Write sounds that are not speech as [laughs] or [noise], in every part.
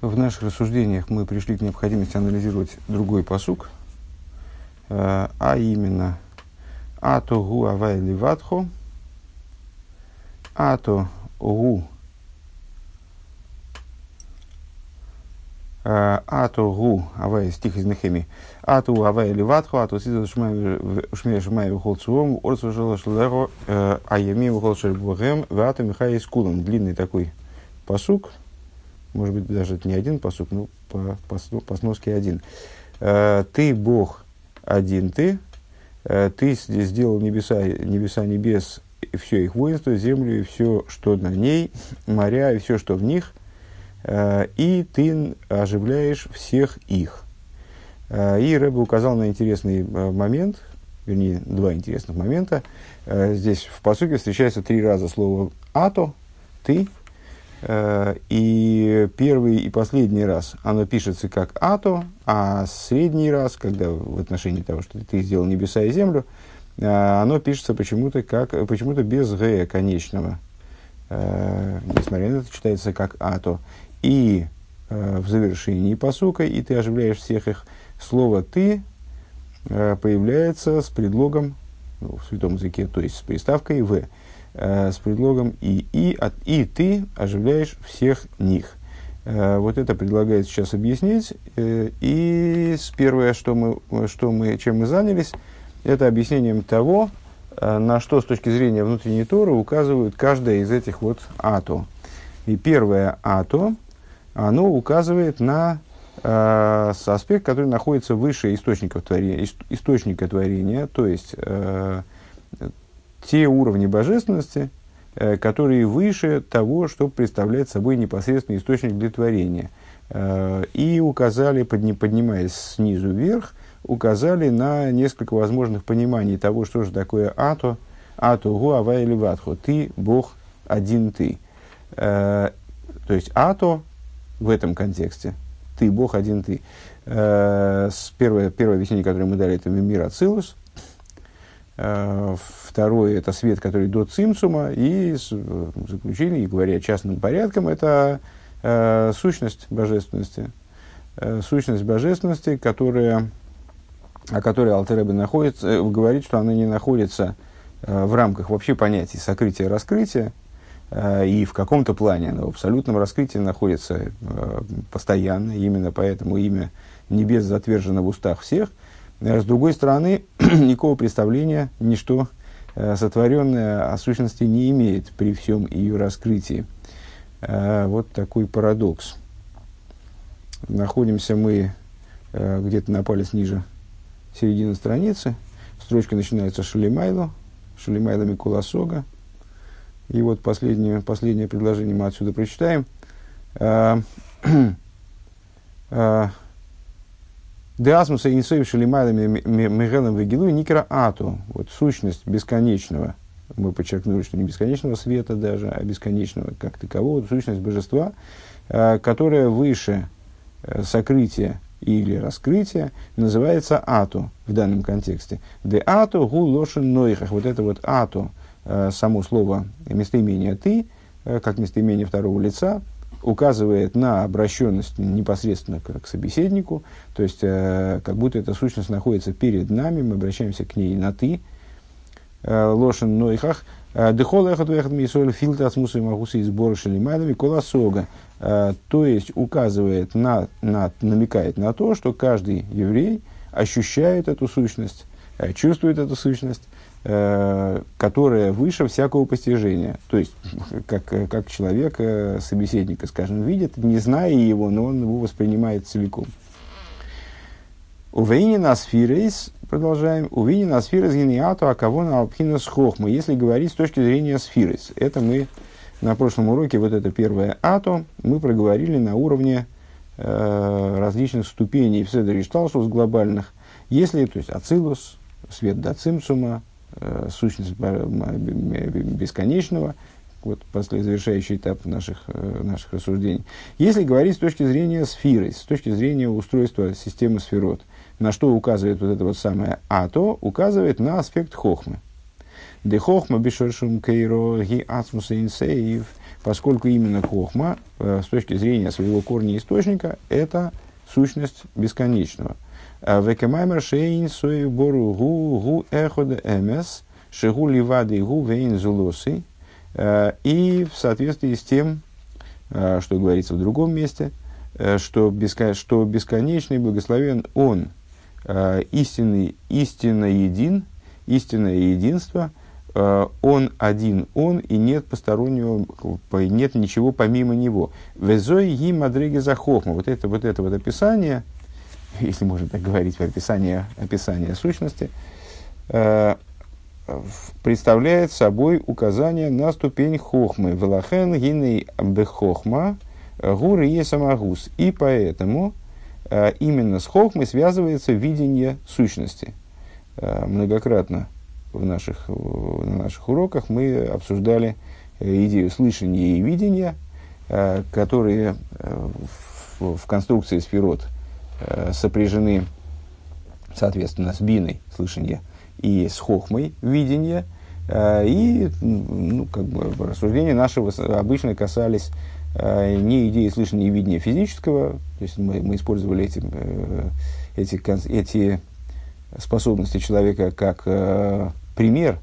В наших рассуждениях мы пришли к необходимости анализировать другой посук, э, а именно «Ато гу авай ливатхо», «Ато гу э, Ату гу авай стих из Нехеми. Ату авай ливатху, ату сиза шмея шмая вихол цуом, орцу жила шлеро, э, аями вихол шербугем, вату михай скулом. Длинный такой посук, может быть, даже это не один посук, но по, по, по сноске один. Э, ты Бог один ты, э, ты сделал небеса, небеса небес, и все их воинство, землю и все, что на ней, моря и все, что в них, э, и ты оживляешь всех их. И Рэбе указал на интересный момент, вернее, два интересных момента. Здесь в посуке встречается три раза слово «ато», «ты», и первый и последний раз оно пишется как «ато», а средний раз, когда в отношении того, что ты сделал небеса и землю, э, оно пишется почему-то, как, почему-то без «г» конечного. Э, несмотря на это, читается как «ато». И в завершении посука, и ты оживляешь всех их, слово «ты» появляется с предлогом, ну, в святом языке, то есть с приставкой «в» э, с предлогом и, и, от, и ты оживляешь всех них. Э, вот это предлагает сейчас объяснить. Э, и первое, что мы, что мы, чем мы занялись, это объяснением того, э, на что с точки зрения внутренней Торы указывают каждая из этих вот ато. И первое ато, оно указывает на э, аспект, который находится выше источников творения, источника творения, то есть э, те уровни божественности, э, которые выше того, что представляет собой непосредственный источник для творения. Э, и указали, поднимаясь снизу вверх, указали на несколько возможных пониманий того, что же такое ато, ато, гу, ава или ватхо. Ты, Бог, один ты. Э, то есть ато в этом контексте, ты, Бог, один ты. Первое, первое объяснение, которое мы дали, это мир Ацилус, второе – это свет, который до цимсума. И заключение, говоря частным порядком, это э, сущность божественности. Э, сущность божественности, которая, о которой Алтеребе находится, э, говорит, что она не находится э, в рамках вообще понятий сокрытия-раскрытия, э, и в каком-то плане она в абсолютном раскрытии находится э, постоянно. Именно поэтому имя небес затвержено в устах всех – Э, с другой стороны, [clears throat] никакого представления ничто э, сотворенное о сущности не имеет при всем ее раскрытии. Э, вот такой парадокс. Находимся мы где-то на палец ниже середины страницы. Строчка начинается Шалимайло, Шалимайло Микула Сога. И вот последнее, последнее предложение мы отсюда прочитаем. [clears throat] Деасмуса инсоев шелимайлами мегелем вегилу никера ату. Вот сущность бесконечного. Мы подчеркнули, что не бесконечного света даже, а бесконечного как такового. Сущность божества, э, которая выше э, сокрытия или раскрытия, называется ату в данном контексте. Де ату гу лошен нойхах. Вот это вот ату, э, само слово местоимение ты, как местоимение второго лица, указывает на обращенность непосредственно к, к собеседнику, то есть э, как будто эта сущность находится перед нами, мы обращаемся к ней на «ты». Э, Лошен нойхах. Э, Дехол эхот вехот мисоль фильтр от смусой магусы и сбора шелимайдами колосога. Э, то есть указывает на, на, намекает на то, что каждый еврей ощущает эту сущность, чувствует эту сущность, которая выше всякого постижения. То есть, как, как человек э, собеседника, скажем, видит, не зная его, но он его воспринимает целиком. Увейни на сфирейс, продолжаем, увейни на сфирейс гениату, а кого на алпхинас хохма, если говорить с точки зрения сфирейс. Это мы на прошлом уроке, вот это первое ато, мы проговорили на уровне э, различных ступеней в Седере Шталшус глобальных. Если, то есть, ацилус, свет до цимсума, э, сущность бесконечного, вот после завершающий этап наших, э, наших рассуждений. Если говорить с точки зрения сферы, с точки зрения устройства системы сферот, на что указывает вот это вот самое ато, указывает на аспект хохмы. Де хохма бешершум кейро ги ацмуса инсеев. поскольку именно хохма, с точки зрения своего корня источника, это сущность бесконечного. Векемаймер шейн сой бору гу гу эход эмес, шигу ливады гу вейн зулосы. И в соответствии с тем, что говорится в другом месте, что, бескон, что бесконечный благословен Он, истинный, истинно един, истинное единство, он один он, и нет постороннего, нет ничего помимо него. Везой и мадриги за хохма. Вот это вот это вот описание, [laughs] если можно так говорить, описание, описание сущности, э, представляет собой указание на ступень хохмы. Велахен гиней бехохма гуры и самагус. И поэтому э, именно с хохмой связывается видение сущности. Э, многократно в наших, на наших уроках мы обсуждали идею слышания и видения, которые в, в конструкции Э, сопряжены, соответственно, с биной слышания и с хохмой видения. Э, и ну, как бы, рассуждения нашего обычно касались э, не идеи слышания и видения физического, то есть мы, мы использовали эти, эти, эти способности человека как пример,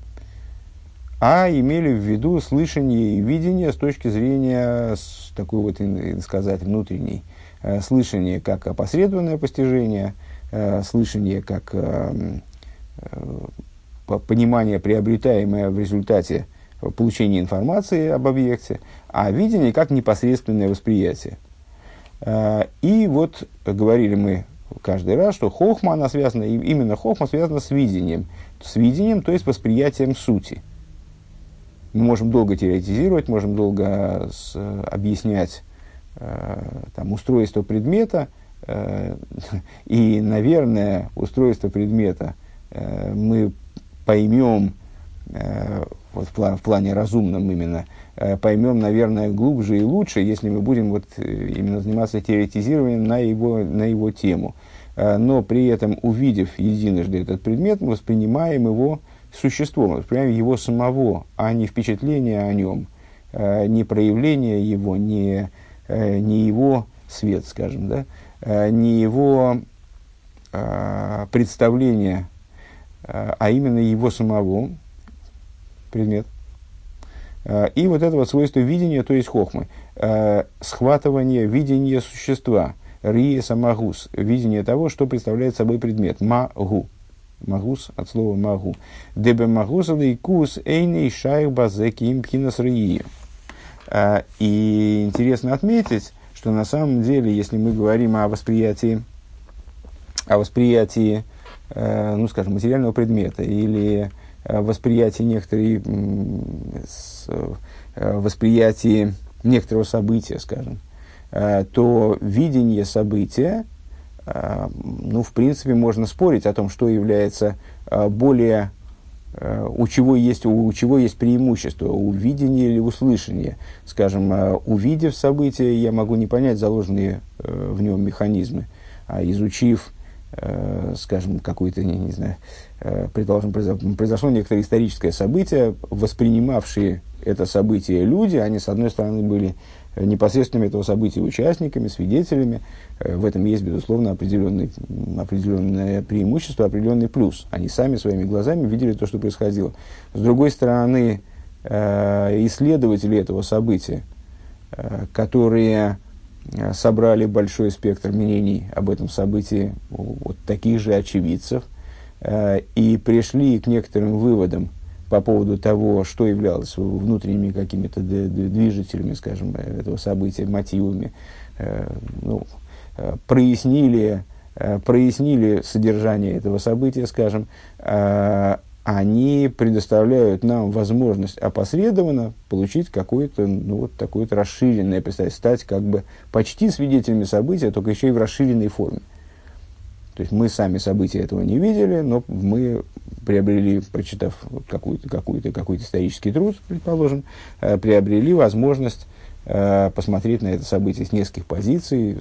а имели в виду слышание и видение с точки зрения с такой вот, сказать, внутренней, Э, слышание как опосредованное постижение, э, слышание как э, понимание, приобретаемое в результате получения информации об объекте, а видение как непосредственное восприятие. И вот говорили мы каждый раз, что хохма, она связана, именно хохма связана с видением. С видением, то есть восприятием сути. Мы можем долго теоретизировать, можем долго с, объяснять Э, там, устройство предмета, э, [laughs] и, наверное, устройство предмета э, мы поймем, вот в, план, в плане разумном именно, поймем, наверное, глубже и лучше, если мы будем вот именно заниматься теоретизированием на его, на его тему. Но при этом, увидев единожды этот предмет, мы воспринимаем его существом, воспринимаем его самого, а не впечатление о нем, не проявление его, не э, не его свет, скажем, да, э, не его э, представление, э, а именно его самого предмет. Э, и вот это вот свойство видения, то есть хохмы, э, схватывание, видение существа, рие самагус, видение того, что представляет собой предмет, магу. Магус от слова магу. Дебе магус кус эйней шайх базеки импхинас рии. А, и интересно отметить, что на самом деле, если мы говорим о восприятии, о восприятии, э, ну, скажем, материального предмета или восприятии некоторой, э, восприятии некоторого события, скажем, э, то видение события, ну, в принципе, можно спорить о том, что является более Э, у чего есть, у чего есть преимущество, у видения или услышания. Скажем, э, увидев событие, я могу не понять заложенные э, в нем механизмы, а изучив, скажем, какое-то, не, не знаю, предположим, произошло некоторое историческое событие, воспринимавшие это событие люди, они, с одной стороны, были непосредственными этого события участниками, свидетелями. Э, в этом есть, безусловно, определенный, определенное преимущество, определенный плюс. Они сами своими глазами видели то, что происходило. С другой стороны, э, исследователи этого события, э, которые собрали большой спектр мнений об этом событии, вот таких же очевидцев, и пришли к некоторым выводам по поводу того, что являлось внутренними какими-то движителями, скажем, этого события, мотивами, э, ну, э, прояснили, э, прояснили содержание этого события, скажем, они предоставляют нам возможность опосредованно получить какое-то, ну, вот такое-то расширенное представление, стать как бы почти свидетелями события, только еще и в расширенной форме. То есть мы сами события этого не видели, но мы приобрели, прочитав какой-то какой какой исторический труд, предположим, э, приобрели возможность э, посмотреть на это событие с нескольких позиций,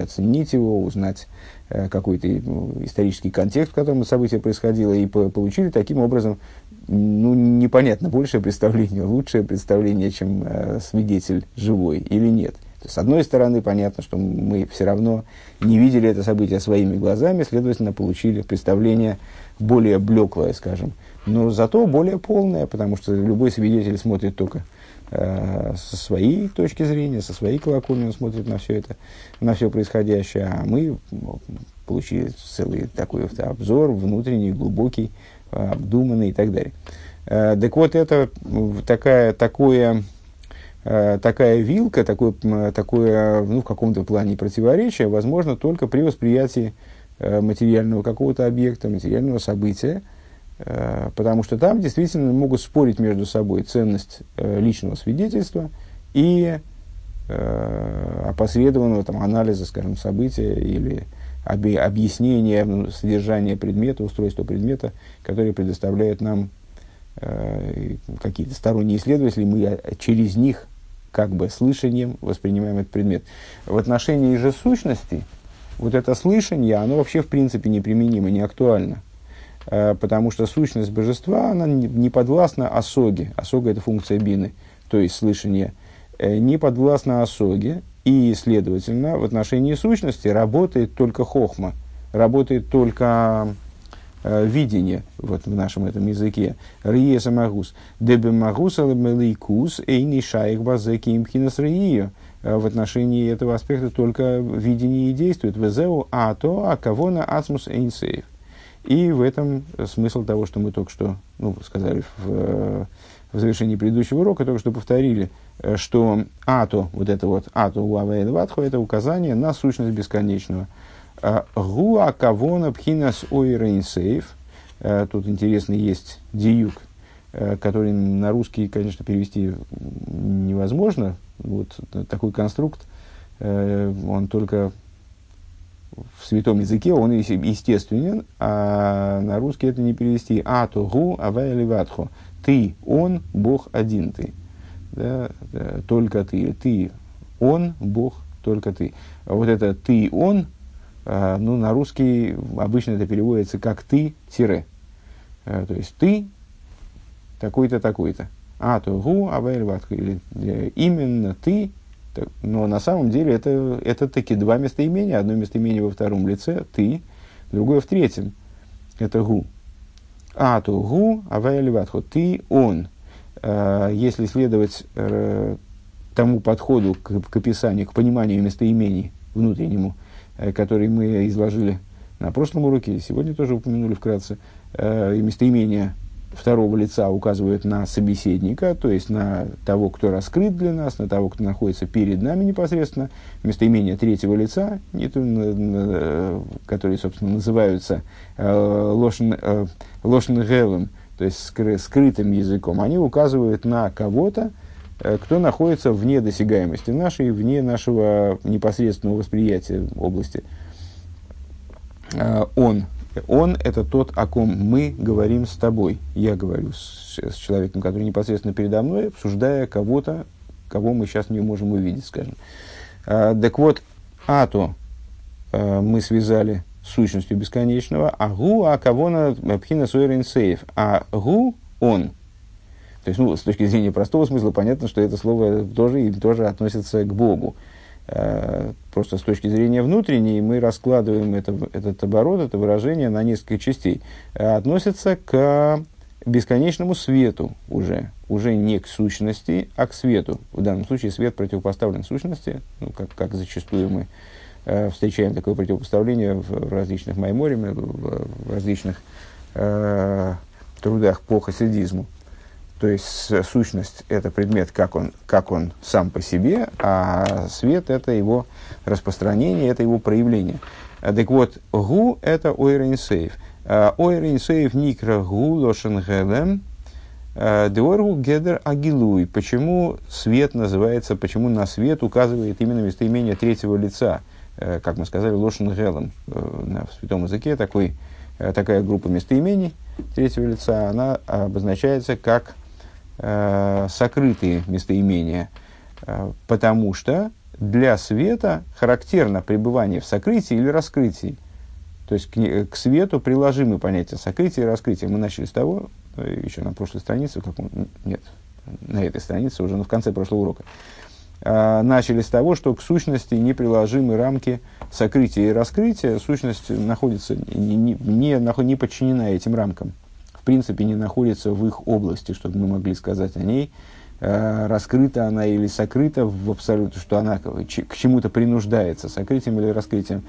оценить его, узнать э, какой-то ну, исторический контекст, в котором это событие происходило, и получили таким образом ну, непонятно, большее представление, лучшее представление, чем свидетель живой или нет. С одной стороны, понятно, что мы все равно не видели это событие своими глазами, следовательно, получили представление более блеклое, скажем, но зато более полное, потому что любой свидетель смотрит только э, со своей точки зрения, со своей колокольни он смотрит на все это, на все происходящее, а мы получили целый такой обзор, внутренний, глубокий, обдуманный и так далее. Э, так вот, это такая, такое, э, такая вилка, такое, такое ну, в каком-то плане противоречие возможно только при восприятии э, материального какого-то объекта, материального события, потому что там действительно могут спорить между собой ценность личного свидетельства и опосредованного там, анализа, скажем, события или объяснение содержания предмета, устройства предмета, которые предоставляют нам э, какие-то сторонние исследователи, мы через них как бы слышанием воспринимаем этот предмет. В отношении же сущности, вот это слышание, оно вообще в принципе неприменимо, не актуально. Э, потому что сущность божества, она не подвластна осоге. Осога – это функция бины, то есть слышание. Э, не подвластна осоге, и, следовательно, в отношении сущности работает только хохма, работает только видение вот, в нашем этом языке. Риеса магус. Дебе магус алемелейкус эйни шайх базеки имхинас риию. Э, в отношении этого аспекта только видение и действует. Везеу ато акавона ацмус эйнсейв. И в этом смысл того, что мы только что ну, сказали в, в завершении предыдущего урока, только что повторили – Э, что ато, вот это вот ато уавейд ватху, это указание на сущность бесконечного. Э, гуа кавона пхинас ойрейнсейф. Э, тут интересный есть диюк, который на русский, конечно, перевести невозможно. Вот такой конструкт, он только в святом языке, он естественен, а на русский это не перевести. Ато гу авай ватху. Ты, он, Бог один ты да, только ты, ты, он, Бог, только ты. А вот это ты, он, а, ну, на русский обычно это переводится как ты, тире. А, то есть ты, такой-то, такой-то. А, то гу, а или э, именно ты, но на самом деле это, это таки два местоимения. Одно местоимение во втором лице, ты, другое в третьем. Это гу. А, то гу, а ты, он. Э, если следовать э, тому подходу к, к описанию, к пониманию местоимений внутреннему, э, который мы изложили на прошлом уроке, сегодня тоже упомянули вкратце, и местоимения второго лица указывают на собеседника, то есть на того, кто раскрыт для нас, на того, кто находится перед нами непосредственно. Местоимения третьего лица, которые, собственно, называются лошен гелем, то есть скры, скрытым языком, они указывают на кого-то, э, кто находится вне досягаемости нашей, вне нашего непосредственного восприятия области. Э, он. Он – это тот, о ком мы говорим с тобой. Я говорю с, с человеком, который непосредственно передо мной, обсуждая кого-то, кого мы сейчас не можем увидеть, скажем. Э, так вот, ато мы связали сущностью бесконечного, а гу, а кого на пхина сейф, а гу он. То есть, ну, с точки зрения простого смысла, понятно, что это слово тоже, тоже относится к Богу. Э, просто с точки зрения внутренней мы раскладываем это, этот оборот, это выражение на несколько частей. Э, относится к бесконечному свету уже, уже не к сущности, а к свету. В данном случае свет противопоставлен сущности, ну, как, как зачастую мы Э, встречаем такое противопоставление в различных маймориме, в различных э, трудах по хасидизму. То есть сущность – это предмет, как он, как он сам по себе, а свет – это его распространение, это его проявление. Так вот, гу – это ойрейнсейв. Ойрейнсейв никра гу лошен гелем, Деоргу гедер агилуй. Почему свет называется, почему на свет указывает именно местоимение третьего лица – Э, как мы сказали, лошен гелом э, в святом языке, такой, э, такая группа местоимений третьего лица, она обозначается как э, сокрытые местоимения, э, потому что для света характерно пребывание в сокрытии или раскрытии. То есть к, к свету приложимы понятия сокрытия и раскрытия. Мы начали с того, еще на прошлой странице, как нет, на этой странице уже, но в конце прошлого урока, э, начали с того, что к сущности неприложимы рамки сокрытия и раскрытия. Сущность находится, не, не, не, не подчинена этим рамкам. Принципе, не находится в их области, чтобы мы могли сказать о ней, э, раскрыта она или сокрыта в абсолюте, что она к чему-то принуждается, сокрытием или раскрытием.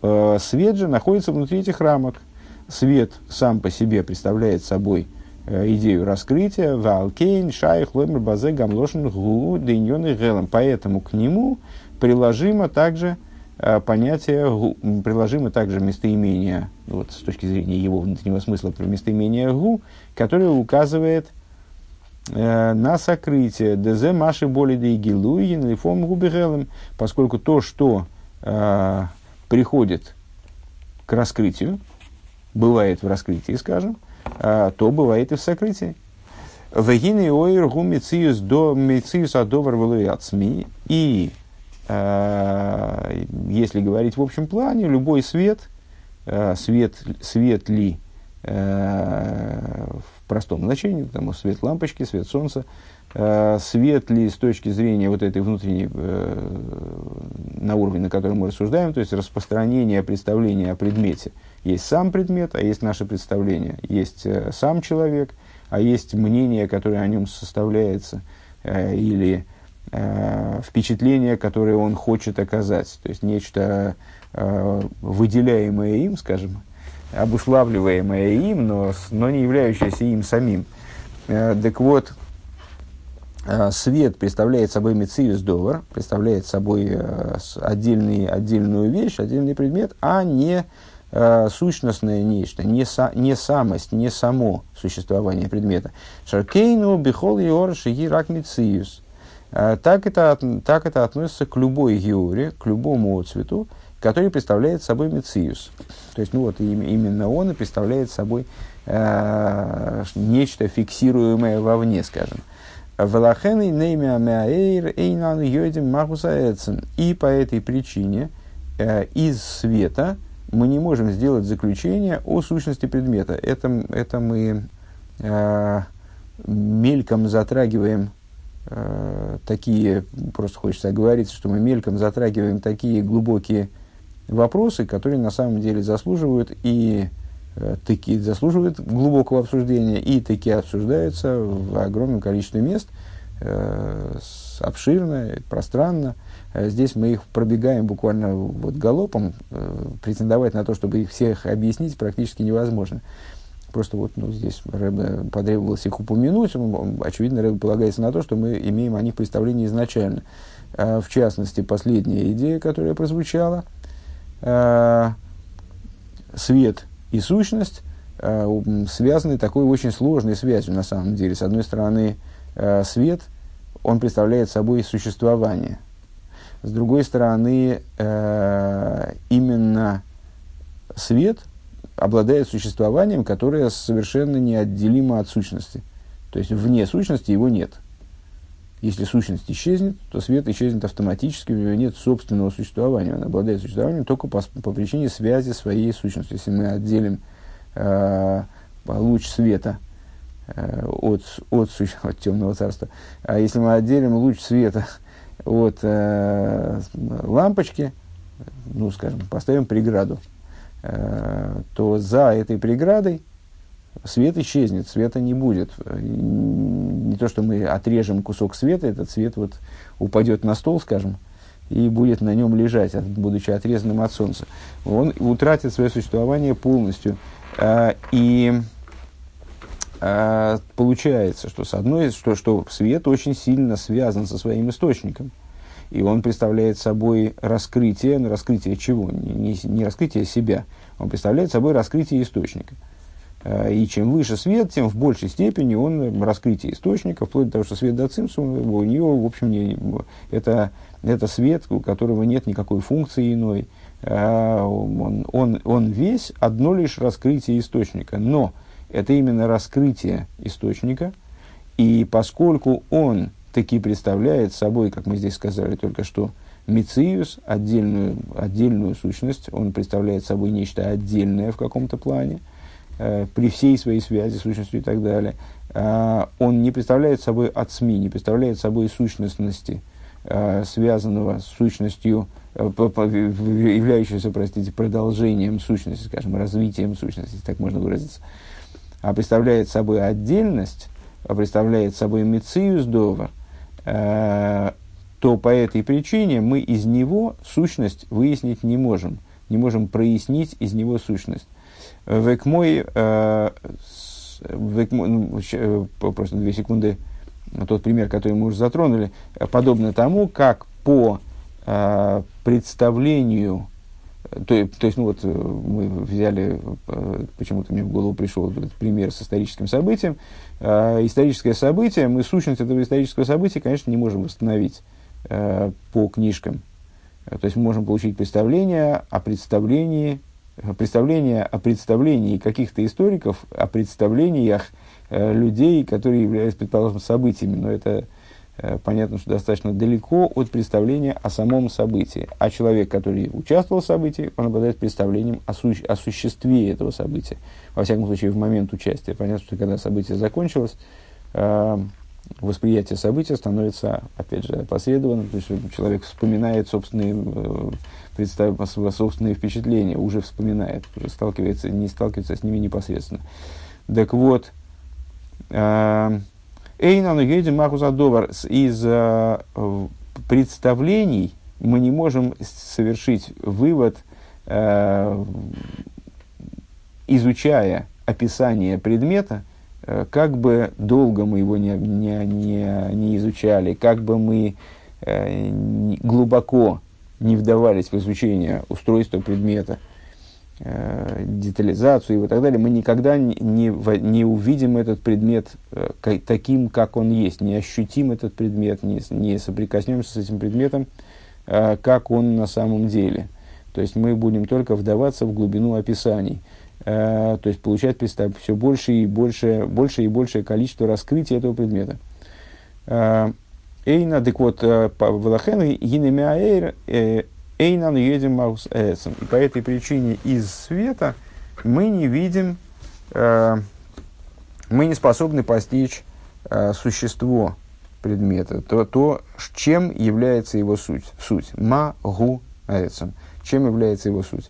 Э, свет же находится внутри этих рамок. Свет сам по себе представляет собой э, идею раскрытия. Валкейн, шайх, ломер, базе, гамлошин, гу, дейньон и гелом. Поэтому к нему приложимо также э, понятие, приложимо также местоимение, вот, с точки зрения его внутреннего смысла, про местоимение гу, которое указывает на сокрытие. ДЗ маши боли да игилуин лифом губигелем, поскольку то, что приходит к раскрытию, бывает в раскрытии, скажем, а, то бывает и в сокрытии. Вегины ойр гу мециус до мециус адовар. И э, если говорить в общем плане, любой свет, э, свет, свет ли э, в простом значении, потому свет лампочки, свет солнца, Э, свет ли с точки зрения вот этой внутренней, э, на уровне, на котором мы рассуждаем, то есть распространение представления о предмете. Есть сам предмет, а есть наше представление. Есть э, сам человек, а есть мнение, которое о нем составляется, или впечатление, которое он хочет оказать. То есть нечто выделяемое им, скажем, обуславливаемое им, но, но не являющееся им самим. Так вот, Э, свет представляет собой мециус довар, представляет собой э, отдельный, отдельную вещь, отдельный предмет, а не э, сущностное нечто, не, са, не самость, не само существование предмета. Шаркейну бихол йор шиги рак мециус. Так это, так это относится к любой георе, к любому цвету, который представляет собой мециус. То есть, ну вот именно он и представляет собой э, нечто фиксируемое вовне, скажем. Велахены неймя мяэйр эйнан йодим. И по этой причине э, из света мы не можем сделать заключение о сущности предмета. Это, это мы э, мельком затрагиваем э, такие, просто хочется оговориться, что мы мельком затрагиваем такие глубокие вопросы, которые на самом деле заслуживают и Э, таки заслуживают глубокого обсуждения и таки обсуждаются в огромном количестве мест, э, обширно, пространно. Э, здесь мы их пробегаем буквально вот галопом. Претендовать на то, чтобы их всех объяснить, практически невозможно. Просто вот ну, здесь Рэбе потребовалось их упомянуть. Очевидно, Рэбе полагается на то, что мы имеем о них представление изначально. В частности, последняя идея, которая прозвучала. Свет и сущность э, связаны такой очень сложной связью на самом деле. С одной стороны, свет, он представляет собой существование. С другой стороны, именно свет обладает существованием, которое совершенно неотделимо от сущности. То есть вне сущности его нет. Если сущность исчезнет, то свет исчезнет автоматически, у него нет собственного существования. Он обладает существованием только по, по причине связи своей сущностью. Если мы отделим э, луч света э, от, от, [laughs] от темного царства, а если мы отделим луч света от э, лампочки, ну, скажем, поставим преграду, то за этой преградой свет исчезнет, света не будет. Не то, что мы отрежем кусок света, этот свет вот упадет на стол, скажем, и будет на нем лежать, будучи отрезанным от солнца. Он утратит свое существование полностью. А, и а, получается, что с одной, что, что свет очень сильно связан со своим источником. И он представляет собой раскрытие, но раскрытие чего? Не, не, не раскрытие себя, он представляет собой раскрытие источника. Э, и чем выше свет, тем в большей степени он раскрытие источника, вплоть до того, что свет до цимсу, у него, в общем, не, это, это свет, у которого нет никакой функции иной. Э, он, он, он весь одно лишь раскрытие источника. Но это именно раскрытие источника. И поскольку он таки представляет собой, как мы здесь сказали только что, Мициус, отдельную, отдельную сущность, он представляет собой нечто отдельное в каком-то плане – э, при всей своей связи с сущностью и так далее, э, он не представляет собой от СМИ, не представляет собой сущностности, э, связанного с сущностью, э, являющегося, простите, продолжением сущности, скажем, развитием сущности, так можно выразиться, а представляет собой отдельность, а представляет собой мециус довар, то по этой причине мы из него сущность выяснить не можем, не можем прояснить из него сущность. Век мой, э, век мой ну, э, просто две секунды, тот пример, который мы уже затронули, подобно тому, как по э, представлению то, то есть, ну вот э, мы взяли, э, почему-то мне в голову пришел этот пример с историческим событием. Э, историческое событие, мы сущность этого исторического события, конечно, не можем восстановить э, по книжкам. То есть мы можем получить представление о представлении, представление о представлении каких-то историков, о представлениях э, людей, которые являются, предположим, событиями. Но это Э, понятно, что достаточно далеко от представления о самом событии. А человек, который участвовал в событии, он обладает представлением о, су- о существе этого события. Во всяком случае, в момент участия. Понятно, что когда событие закончилось, э, восприятие события становится, опять же, опосредованным. То есть человек вспоминает собственные, э, представ, собственные впечатления, уже вспоминает, уже сталкивается, не сталкивается с ними непосредственно. Так вот, э, Эйнану едем махузадовар из э, представлений мы не можем совершить вывод, э, изучая описание предмета, э, как бы долго мы его не, не, не, не изучали, как бы мы глубоко не вдавались в изучение устройства предмета, Э, детализацию и так далее, мы никогда не, не, увидим этот предмет э, таким, как он есть, не ощутим этот предмет, не, не соприкоснемся с этим предметом, э, как он на самом деле. То есть мы будем только вдаваться в глубину описаний. То есть получать представь, все больше и больше, больше и большее количество раскрытия этого предмета. Эйна, так вот, Велахен, Гинемиаэйр, Эйнан едем маус эсом. И по этой причине из света мы не видим, э, мы не способны постичь э, существо предмета, то, то, чем является его суть. Суть. Ма гу эсом. Чем является его суть.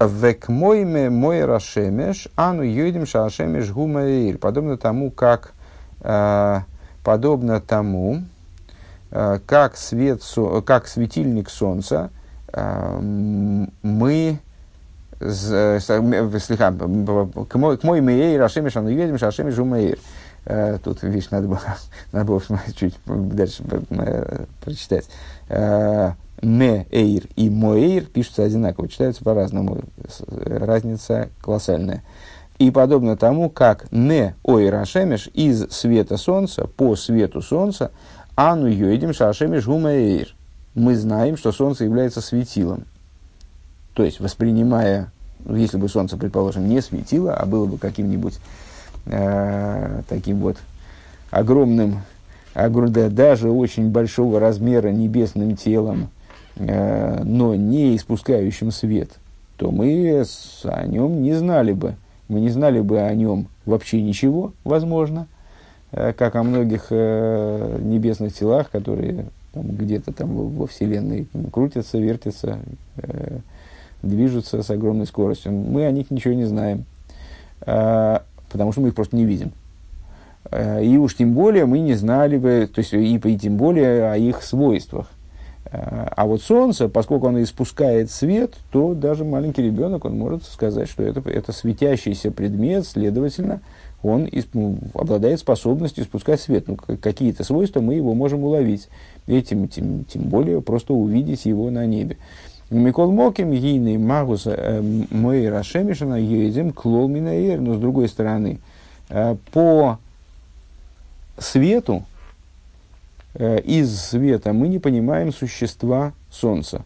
Век мойме мой рашемеш, ану йодим шашемеш гумаир. Подобно тому, как, э, подобно тому, э, как, свет, как светильник солнца, мы слегка, к мой мейр, Ашемиш, он едем, Ашемиш умейр. Тут, видишь, надо было, [laughs] надо было чуть дальше э, прочитать. Ме эйр и моэйр пишутся одинаково, читаются по-разному. Разница колоссальная. И подобно тому, как не ой рашемеш из света солнца по свету солнца, ану йоидим шашемеш гумаэйр мы знаем, что Солнце является светилом. То есть, воспринимая, ну, если бы Солнце, предположим, не светило, а было бы каким-нибудь э, таким вот огромным, огр, даже очень большого размера небесным телом, э, но не испускающим свет, то мы с, о нем не знали бы. Мы не знали бы о нем вообще ничего, возможно, э, как о многих э, небесных телах, которые там, где-то там во Вселенной крутятся, вертятся, э, движутся с огромной скоростью. Мы о них ничего не знаем, э, потому что мы их просто не видим. Э, и уж тем более мы не знали бы, то есть и, и тем более о их свойствах. Э, а вот Солнце, поскольку оно испускает свет, то даже маленький ребенок, он может сказать, что это, это светящийся предмет, следовательно, он ну, обладает способностью испускать свет. Ну, какие-то свойства мы его можем уловить. И тем, тем, тем более просто увидеть его на небе. Микол Моким, Гийный Магус, э, Мой Рашемишина, Едем, Клол Минаэр. Но с другой стороны, э, по свету, э, из света мы не понимаем существа Солнца.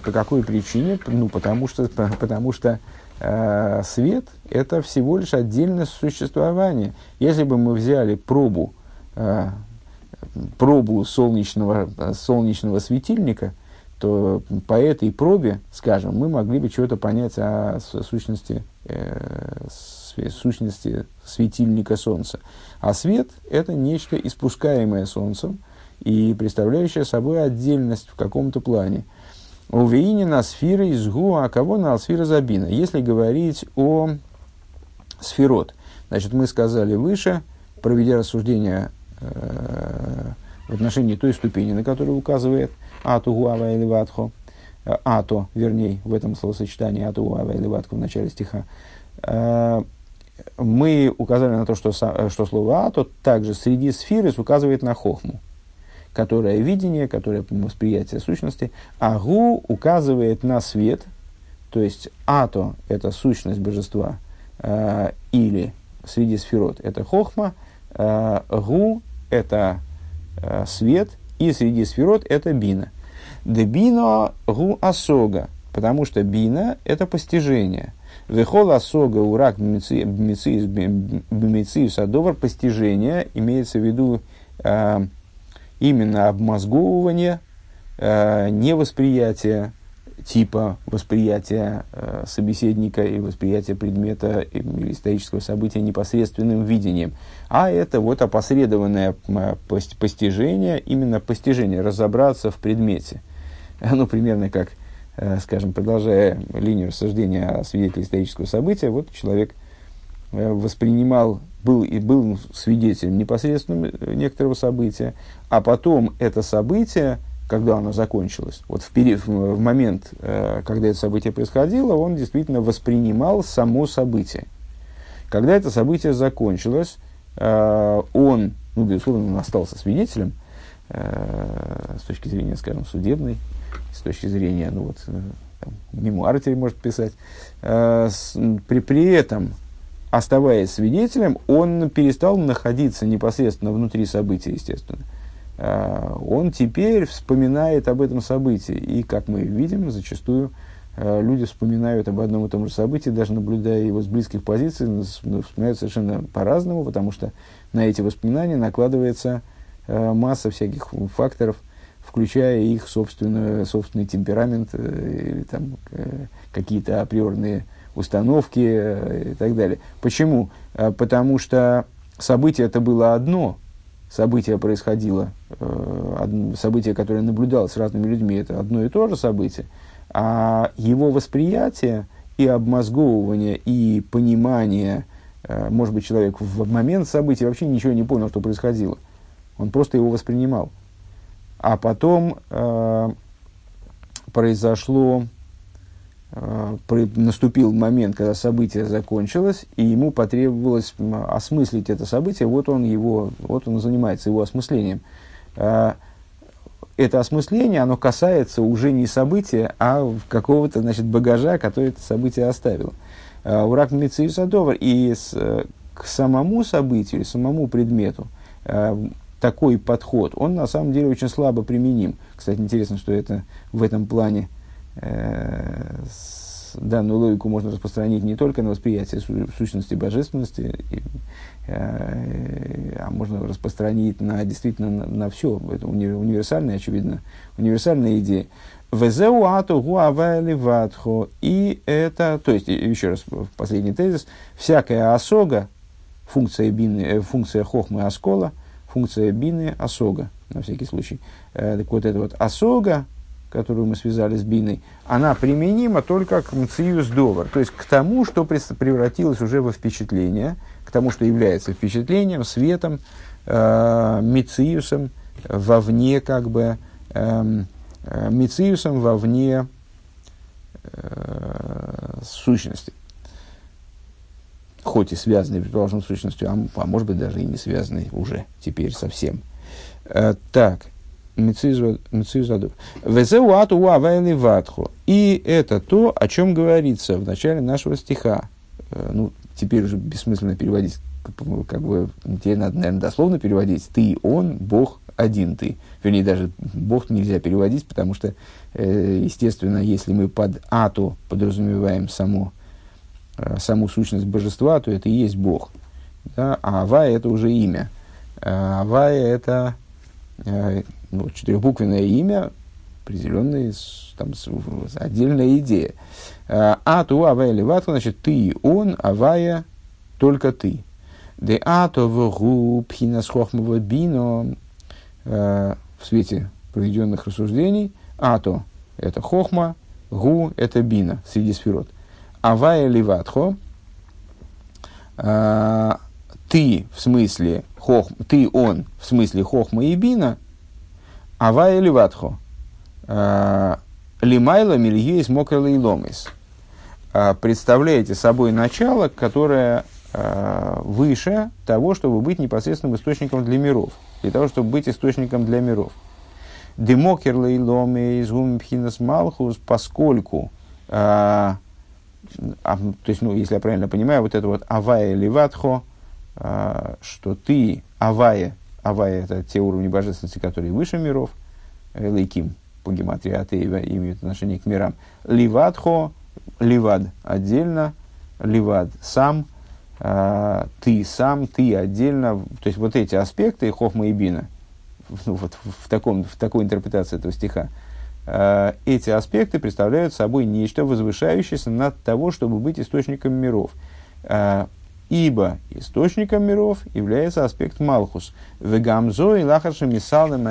По какой причине? Ну, потому что, [laughs] потому что э, свет – это всего лишь отдельность существования. Если бы мы взяли пробу, э, пробу солнечного, солнечного светильника, то по этой пробе, скажем, мы могли бы чего-то понять о сущности, э, сущности светильника Солнца. А свет – это нечто испускаемое Солнцем и представляющее собой отдельность в каком-то плане. У на сферы из гу, а кого на сфера забина. Если говорить о сферот, значит, мы сказали выше, проведя рассуждение э, в отношении той ступени, на которую указывает Ату Гуава или Ватхо, э, Ато, вернее, в этом словосочетании Ату Гуава или Ватхо в начале стиха, э, мы указали на то, что, что слово «ато» также среди сферы указывает на хохму, которое видение, которое восприятие сущности, а гу указывает на свет, то есть «ато» – это сущность божества, э, или среди сферот – это хохма, э, гу – это э, свет, и среди сферот – это бина. Дебино гу асога, потому что бина – это постижение – Вехол асога урак бмециус адовар постижение, имеется в виду э, именно обмозговывание, э, не восприятие типа восприятия э, собеседника и восприятия предмета или исторического события непосредственным видением, а это вот опосредованное постижение, именно постижение, разобраться в предмете. [laughs] Ну, примерно как Э, скажем, продолжая линию рассуждения о свидетеле исторического события, вот человек воспринимал, был и был свидетелем непосредственно э, некоторого события, а потом это событие, когда оно закончилось, вот в, период, в момент, когда это событие происходило, он действительно воспринимал само событие. Когда это событие закончилось, он, ну, безусловно, он остался свидетелем, с точки зрения, скажем, судебной, с точки зрения, ну вот, э, там, мемуары теперь может писать, э, при, при этом, оставаясь свидетелем, он перестал находиться непосредственно внутри события, естественно. Э, он теперь вспоминает об этом событии. И, как мы видим, зачастую э, люди вспоминают об одном и том же событии, даже наблюдая его с близких позиций, вспоминают совершенно по-разному, потому что на эти воспоминания накладывается э, масса всяких факторов – включая их собственную, собственный темперамент э, или там, э, какие-то априорные установки э, и так далее. Почему? Потому что событие это было одно, событие происходило, событие, которое наблюдалось с разными людьми, это одно и то же событие, а его восприятие и обмозговывание, и понимание, может быть, человек в момент события вообще ничего не понял, что происходило. Он просто его воспринимал. А потом э, произошло, э, наступил момент, когда событие закончилось, и ему потребовалось осмыслить это событие. Вот он его, вот он занимается его осмыслением. Э, это осмысление, оно касается уже не события, а какого-то, значит, багажа, который это событие оставило. Э, Урак Митсиюсадовар. И с, э, к самому событию, самому предмету э, такой подход, он на самом деле очень слабо применим. Кстати, интересно, что это в этом плане э, данную логику можно распространить не только на восприятие су- сущности божественности, э, а можно распространить на действительно на, на все. Это уни- универсальная, очевидно, универсальная идея. И это, то есть, еще раз, последний тезис, всякая осога, функция, бин, э, функция хохмы оскола – функция бины осога, на всякий случай. Э, так вот, эта вот осога, которую мы связали с биной, она применима только к мциюс довар, то есть к тому, что превратилось уже во впечатление, к тому, что является впечатлением, светом, э, мициусом вовне, как бы, эм, э, мициусом вовне э, сущности. Хоть и связанный, предположим, сущностью, а, а может быть даже и не связанный уже теперь совсем. Э, так, Везеуату ватху. И это то, о чем говорится в начале нашего стиха. Э, ну, теперь уже бессмысленно переводить, как бы, тебе надо, наверное, дословно переводить. Ты, он, Бог, один ты. Вернее, даже Бог нельзя переводить, потому что, э, естественно, если мы под ату подразумеваем само Э, саму сущность божества, то это и есть Бог. Да? А Авая это уже имя. Э, Авая это ну, четырехбуквенное имя, определенная там, отдельная идея. А ту авая леватха, значит, ты он, авая только ты. Де ато вгу пхинас хохмова бино в свете проведенных рассуждений. Ато – это хохма, гу – это бина среди сферот. Авая леватхо ты в смысле хох, ты он в смысле хохма и бина, авая леватхо лимайла мильгейс мокрела и ломис. Представляете собой начало, которое Э, выше того, чтобы быть непосредственным источником для миров, для того, чтобы быть источником для миров. Демокер лейломе из гумпхинас малхус, поскольку, а, то есть, ну, если я правильно понимаю, вот это вот авая ливатхо, э, что ты авая, авая это те уровни божественности, которые выше миров, э, лейким по гематрии Атеева имеют отношение к мирам. Ливатхо, ливад отдельно, ливад сам, а, ты сам, ты отдельно, то есть вот эти аспекты Хохма и Бина, ну, вот в, таком, в такой интерпретации этого стиха, э, эти аспекты представляют собой нечто возвышающееся над того, чтобы быть источником миров. Э, ибо источником миров является аспект Малхус. Вегамзо и лахаша мисалем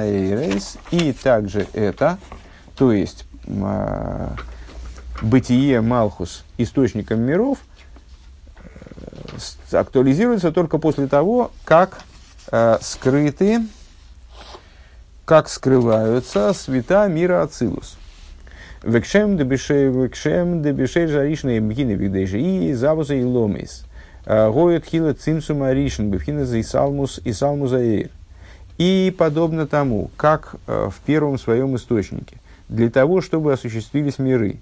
и также это, то есть э, бытие Малхус источником миров – актуализируется только после того, как э, скрыты, как скрываются света мира Ацилус. Векшем дебишей, векшем дебишей жаришные мкины вигдейши и завуза и ломис. Гоет хила цимсума ришен бифхина за исалмус и салмузаир. И подобно тому, как э, в первом своем источнике, для того, чтобы осуществились миры,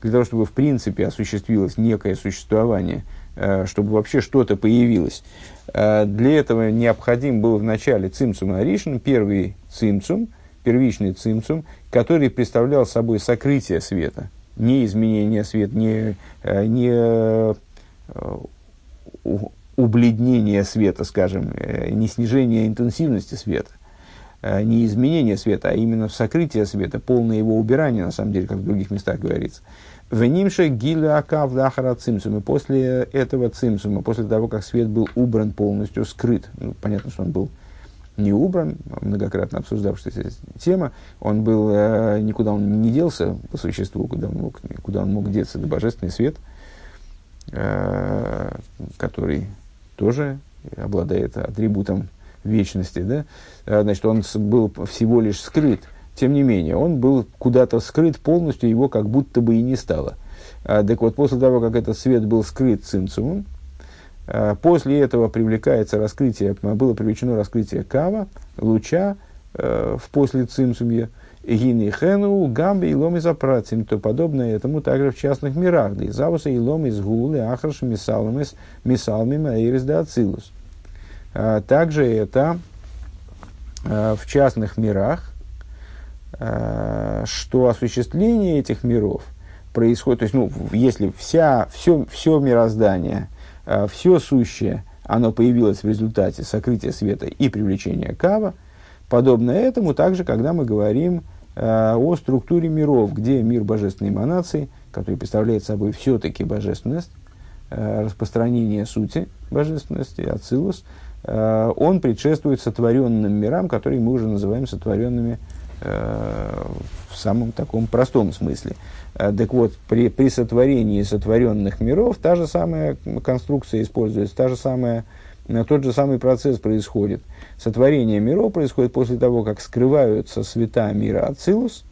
для того, чтобы в принципе осуществилось некое существование – Э, чтобы вообще что-то появилось. Э, для этого необходим был в начале цимцум аришин, первый цимцум, первичный цимцум, который представлял собой сокрытие света, не изменение света, не, не убледнение света, скажем, не снижение интенсивности света, не изменение света, а именно сокрытие света, полное его убирание, на самом деле, как в других местах говорится. Венимше гиля акав лахара цимсума. После этого цимсума, после того, как свет был убран полностью, скрыт, ну, понятно, что он был не убран, многократно обсуждавшаяся тема, он был, э, никуда он не делся по существу, куда он мог, куда он мог деться, это божественный свет, э, который тоже обладает атрибутом вечности, да? Э, значит, он был всего лишь скрыт тем не менее, он был куда-то скрыт полностью, его как будто бы и не стало. А, так вот, после того, как этот свет был скрыт цинцумом, а, после этого привлекается раскрытие, было привлечено раскрытие кава, луча в после цинцумья, гины хену, гамби и лом из то подобное этому также в частных мирах, да и завуса и лом из гулы, ахраш, мисалмис, мисалмим, аирис да ацилус. Также это в частных мирах, Э, что осуществление этих миров происходит, то есть, ну, если вся, все, все мироздание, все сущее, оно появилось в результате сокрытия света и привлечения кава, подобно этому также, когда мы говорим о структуре миров, где мир божественной эманации, который представляет собой все-таки божественность, распространение сути божественности, ацилус, он предшествует сотворенным мирам, которые мы уже называем сотворенными Э, в самом таком простом смысле. Э, так вот, при, при сотворении сотворенных миров та же самая конструкция используется, та же самая, э, тот же самый процесс происходит. Сотворение миров происходит после того, как скрываются света мира Ацилус.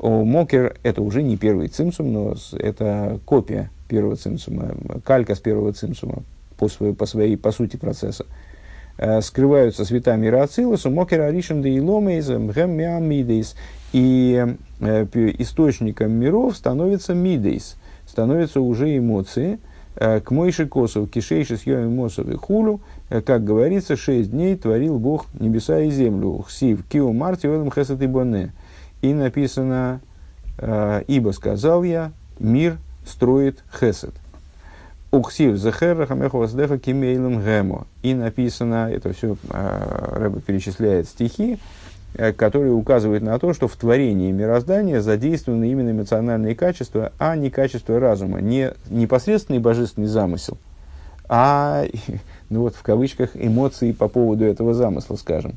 Мокер – это уже не первый цимсум, но это копия первого цимсума, калька с первого цимсума по, своей, по своей, по сути процесса. Э, скрываются света мира Ацилусу, мокер аришем да иломейз, мидейс. И э, источником миров становится мидейс, становятся уже эмоции. Э, к мойши косов, кишейши съем эмосов и хулю, как говорится, шесть дней творил Бог небеса и землю. Хсив, кио марти, велем хесет и боне. И написано, ибо сказал я, мир строит хесед. Уксив захер хамеху ваздеха кимейлем гемо. И написано, это все э, Рэба перечисляет стихи, э, который указывает на то, что в творении мироздания задействованы именно эмоциональные качества, а не качества разума, не непосредственный божественный замысел, а, [laughs] ну вот в кавычках, эмоции по поводу этого замысла, скажем.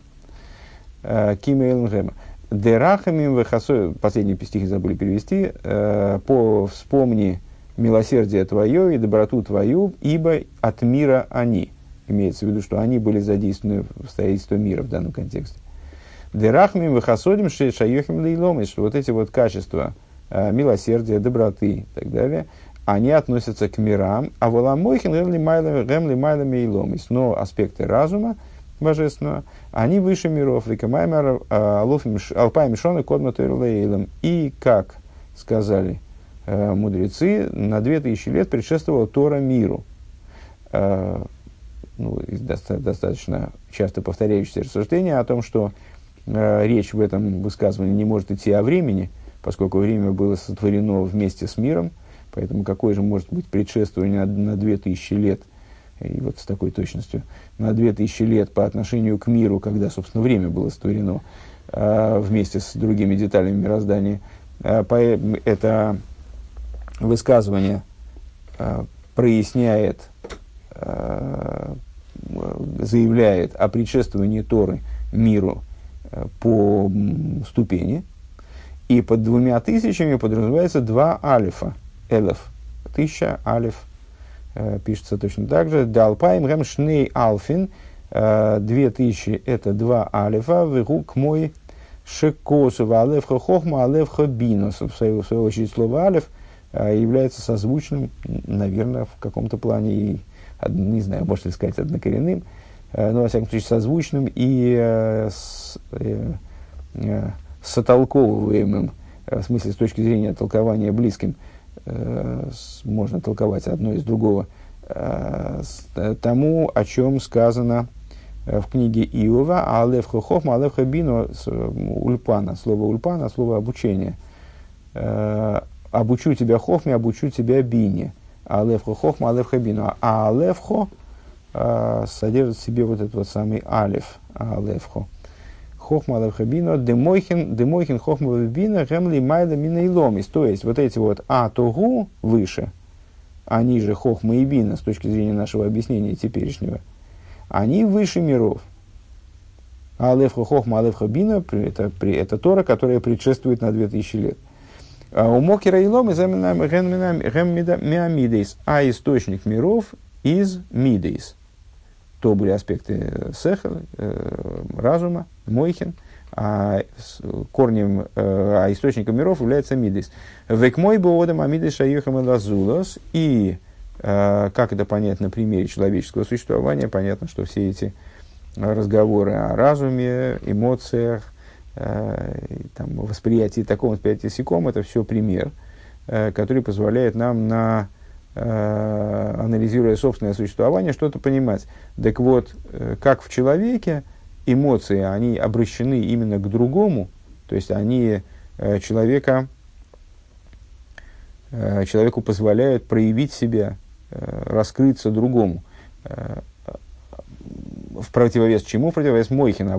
Э, Кима Элнгема. Дерахамим вехасой, последние стихи забыли перевести, э, по вспомни милосердие твое и доброту твою, ибо от мира они. Имеется в виду, что они были задействованы в строительстве мира в данном контексте. Дерахмим выхасодим шайохим лейлом, что вот эти вот качества э, милосердия, доброты и так далее, они относятся к мирам, а воламойхин гемли майлами и но аспекты разума божественного, они выше миров, ликамаймер алпай мишоны кодма И, как сказали э, мудрецы, на две тысячи лет предшествовала Тора миру. Э, ну, достаточно часто повторяющееся рассуждение о том, что речь в этом высказывании не может идти о времени, поскольку время было сотворено вместе с миром, поэтому какое же может быть предшествование на, на 2000 лет, и вот с такой точностью, на 2000 лет по отношению к миру, когда, собственно, время было сотворено э, вместе с другими деталями мироздания. Э, это высказывание э, проясняет э, заявляет о предшествовании Торы миру. э, по ступени, и под двумя тысячами подразумевается два алифа, элеф, тысяча алиф, э, пишется точно так же, далпаем гэм шней алфин, э, две тысячи это два алифа, вегук мой шекосу, алефха хохма, алефха бинос, в свою, в свою очередь слово алиф является созвучным, наверное, в каком-то плане и не знаю, можно ли сказать однокоренным, э, но, во всяком случае, созвучным и э, с, э, э, сотолковываемым, в смысле, с точки зрения толкования близким, можно толковать одно из другого, тому, о чем сказано в книге Иова, Алев Хохохма, Алев Хабино, ульпана, слово ульпана, слово обучение. Обучу тебя хохме, обучу тебя бине. Алевхо хохма, алевхо бину. А алевхо э, содержит в себе вот этот вот самый алев, алевхо. Хохма, алевхо бину, демойхин, демойхин хохма бина, гемли майда мина и ломис. То есть, вот эти вот а тогу выше, они же хохма и бина, с точки зрения нашего объяснения теперешнего, они выше миров. Алевхо хохма, алевхо бина, это, это Тора, которая предшествует на 2000 лет. А у Мокера и миамидейс, а источник миров из мидейс. То были аспекты сеха, э, разума, мойхин, а корнем, э, а источником миров является мидейс. Век мой боодам амидейс шаюхам лазулос. И э, как это понять на примере человеческого существования? Понятно, что все эти разговоры о разуме, эмоциях, Э, там, восприятие такого восприятия сиком, это все пример, э, который позволяет нам, на, э, анализируя собственное существование, что-то понимать. Так вот, как в человеке эмоции, они обращены именно к другому, то есть они человека, человеку позволяют проявить себя, раскрыться другому в противовес чему? В противовес Мойхин. А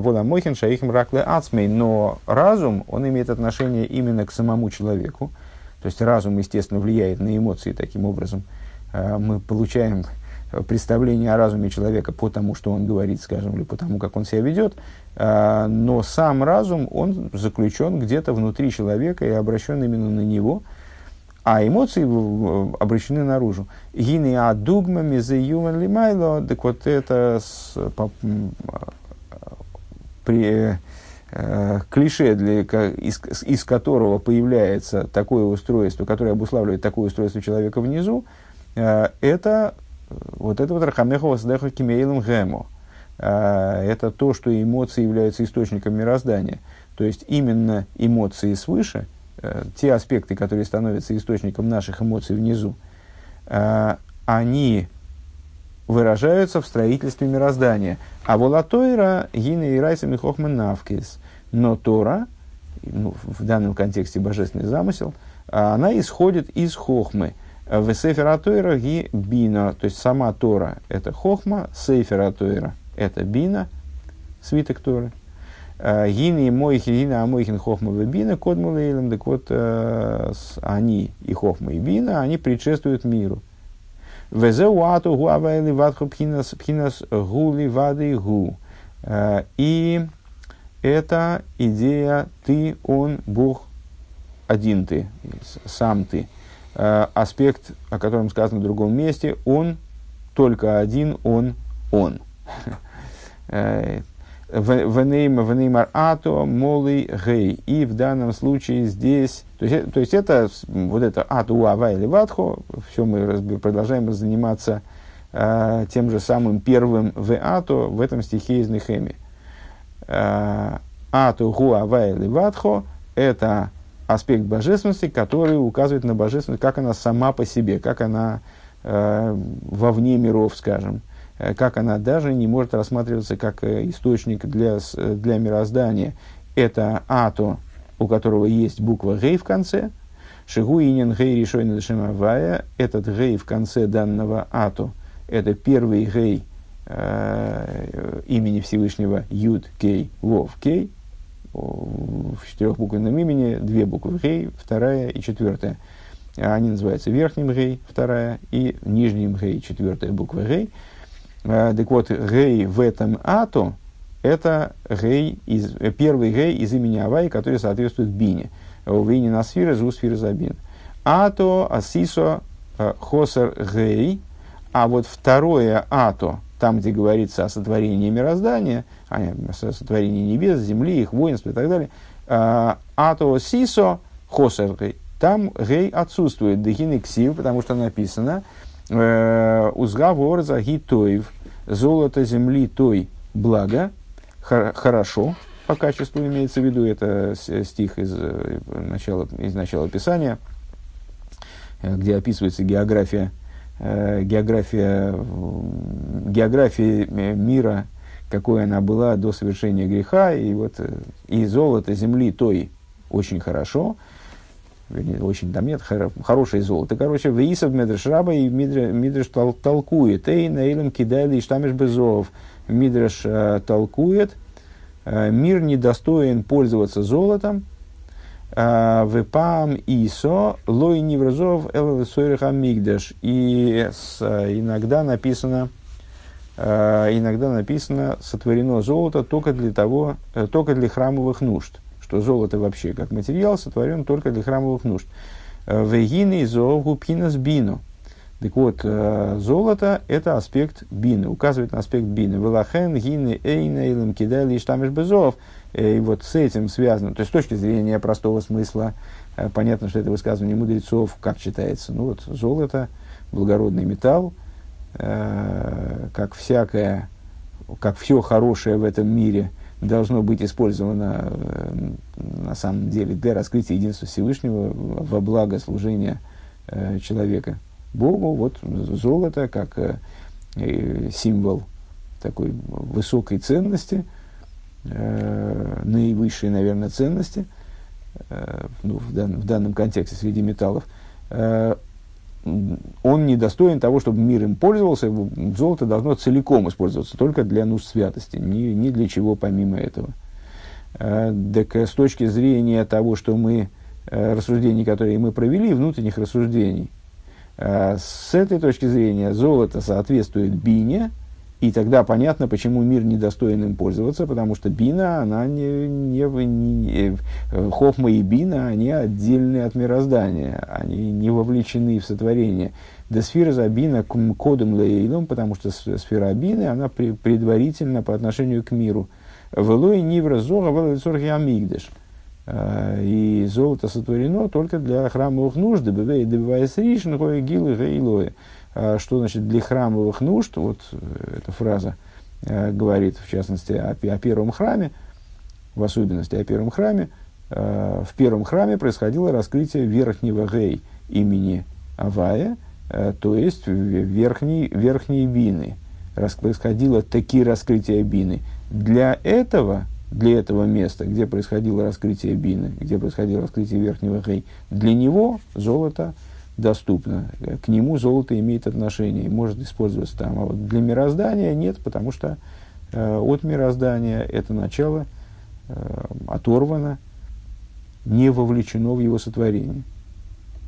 вода Мойхин шаихим ракле ацмей. Но разум, он имеет отношение именно к самому человеку. То есть разум, естественно, влияет на эмоции таким образом. А, мы получаем представление о разуме человека по тому, что он говорит, скажем, или по тому, как он себя ведет, а, но сам разум, он заключен где-то внутри человека и обращен именно на него – а эмоции обращены наружу. Гини адугма мизеюван лимайло, так вот это с, по, при, э, клише, для, из, из которого появляется такое устройство, которое обуславливает такое устройство человека внизу, э, это вот это вот Рахамехова Сдеха Кимейлом Гемо. Э, это то, что эмоции являются источником мироздания. То есть именно эмоции свыше – Э, те аспекты, которые становятся источником наших эмоций внизу, э, они выражаются в строительстве мироздания. А волатойра гина и райса михохмен навкис. Но Тора, ну, в данном контексте божественный замысел, она исходит из хохмы. В Сефера Тойра ги бина, то есть сама Тора – это хохма, Сефера Тойра – это бина, свиток Торы – Гины мой хина амойхин хохма вебина кодму лейлем. Так вот, они и хохма и бина, они предшествуют миру. Везеуату гуавайли пхинас пхинас гули вады. И это идея ты, он, Бог, один ты, сам ты. Аспект, о котором сказано в другом месте, он, только один, он, он. Венеймар ато молый гей. И в данном случае здесь, то есть, то есть это вот это ату ава или ватхо, все мы продолжаем заниматься э, тем же самым первым в ато в этом стихе из Нехеми. Э, ату гу ава или ватхо это аспект божественности, который указывает на божественность, как она сама по себе, как она э, вовне миров, скажем. Э, как она даже не может рассматриваться как э, источник для, э, для мироздания. Это ато, у которого есть буква гей в конце. Шигу инин гей решойна дешимавая. Этот гей в конце данного ато. Это первый гей э, имени Всевышнего Юд Кей Вов Кей. В четырехбуквенном имени две буквы гей, вторая и четвертая. Они называются верхним гей, вторая, и нижним гей, четвертая буква гей. Э, так вот, гей в этом ато – это гей из, первый гей из имени Авай, который соответствует бине. Увини на сферы, зу сферы забин. Ато, асисо, э, хосер гей. А вот второе ато, там, где говорится о сотворении мироздания, о сотворении небес, земли, их воинства и так далее, э, ато сисо хосер гей. Там гей отсутствует, дехин ксив, потому что написано – Узгавор загитоев, золото земли той благо, хорошо, по качеству имеется в виду, это стих из э, начала, из начала Писания, э, где описывается география, э, география, география мира, какой она была до совершения греха, и вот и золото земли той очень хорошо, вернее, очень там нет, хор, хорошее золото. Короче, Веисов Медреш Раба и Мидреш тол, толкует. Эй, наилем кидайли и штамеш безов. Мидреш э, толкует. Э, мир недостоин пользоваться золотом. Э, Вепам исо лой невразов элвесойреха мигдаш. И с, иногда написано, э, иногда написано, сотворено золото только для того, э, только для храмовых нужд что золото вообще как материал сотворен только для храмовых нужд. Э, Вегины зоогу пинас бину. Так вот, э, золото – это аспект бины, указывает на аспект бины. Велахен, гины, эйна, илам, кидали, и штамиш безов. Э, и вот с этим связано, то есть с точки зрения простого смысла, понятно, что это высказывание мудрецов, как читается. Ну вот, золото, благородный металл, как всякое, как все хорошее в этом мире – должно быть использовано э, на самом деле для раскрытия единства Всевышнего во благо служения э, человека Богу. Вот золото как э, символ такой высокой ценности, наивысшей, наверное, ценности, ну, в, дан, в данном контексте среди металлов, он не достоин того, чтобы мир им пользовался, золото должно целиком использоваться только для нужд святости, ни, ни для чего помимо этого. Э, так с точки зрения того, что мы, э, рассуждений, которые мы провели, внутренних рассуждений, э, с этой точки зрения золото соответствует бине – и тогда понятно, почему мир недостоин им пользоваться, потому что бина, она не, не, не, э, хохма и бина, они отдельные от мироздания, они не вовлечены в сотворение. До сфера за бина кодом лейлом, потому что сфера бины, она при, предварительно по отношению к миру. Велой нивра зора велой амигдеш. Э, и золото сотворено только для храмовых нужд, добиваясь ришн, гилы, гейлоя. А что значит для храмовых нужд, вот э, эта фраза э, говорит в частности о, о первом храме, в особенности о первом храме, э, в первом храме происходило раскрытие верхнего гей имени Авая, то есть верхней, верхней бины. происходило такие раскрытия бины. Для этого, для этого места, где происходило раскрытие бины, где происходило раскрытие верхнего гей, для него золото – доступно. К нему золото имеет отношение и может использоваться там. А вот для мироздания нет, потому что э, от мироздания это начало оторвано, не вовлечено в его сотворение –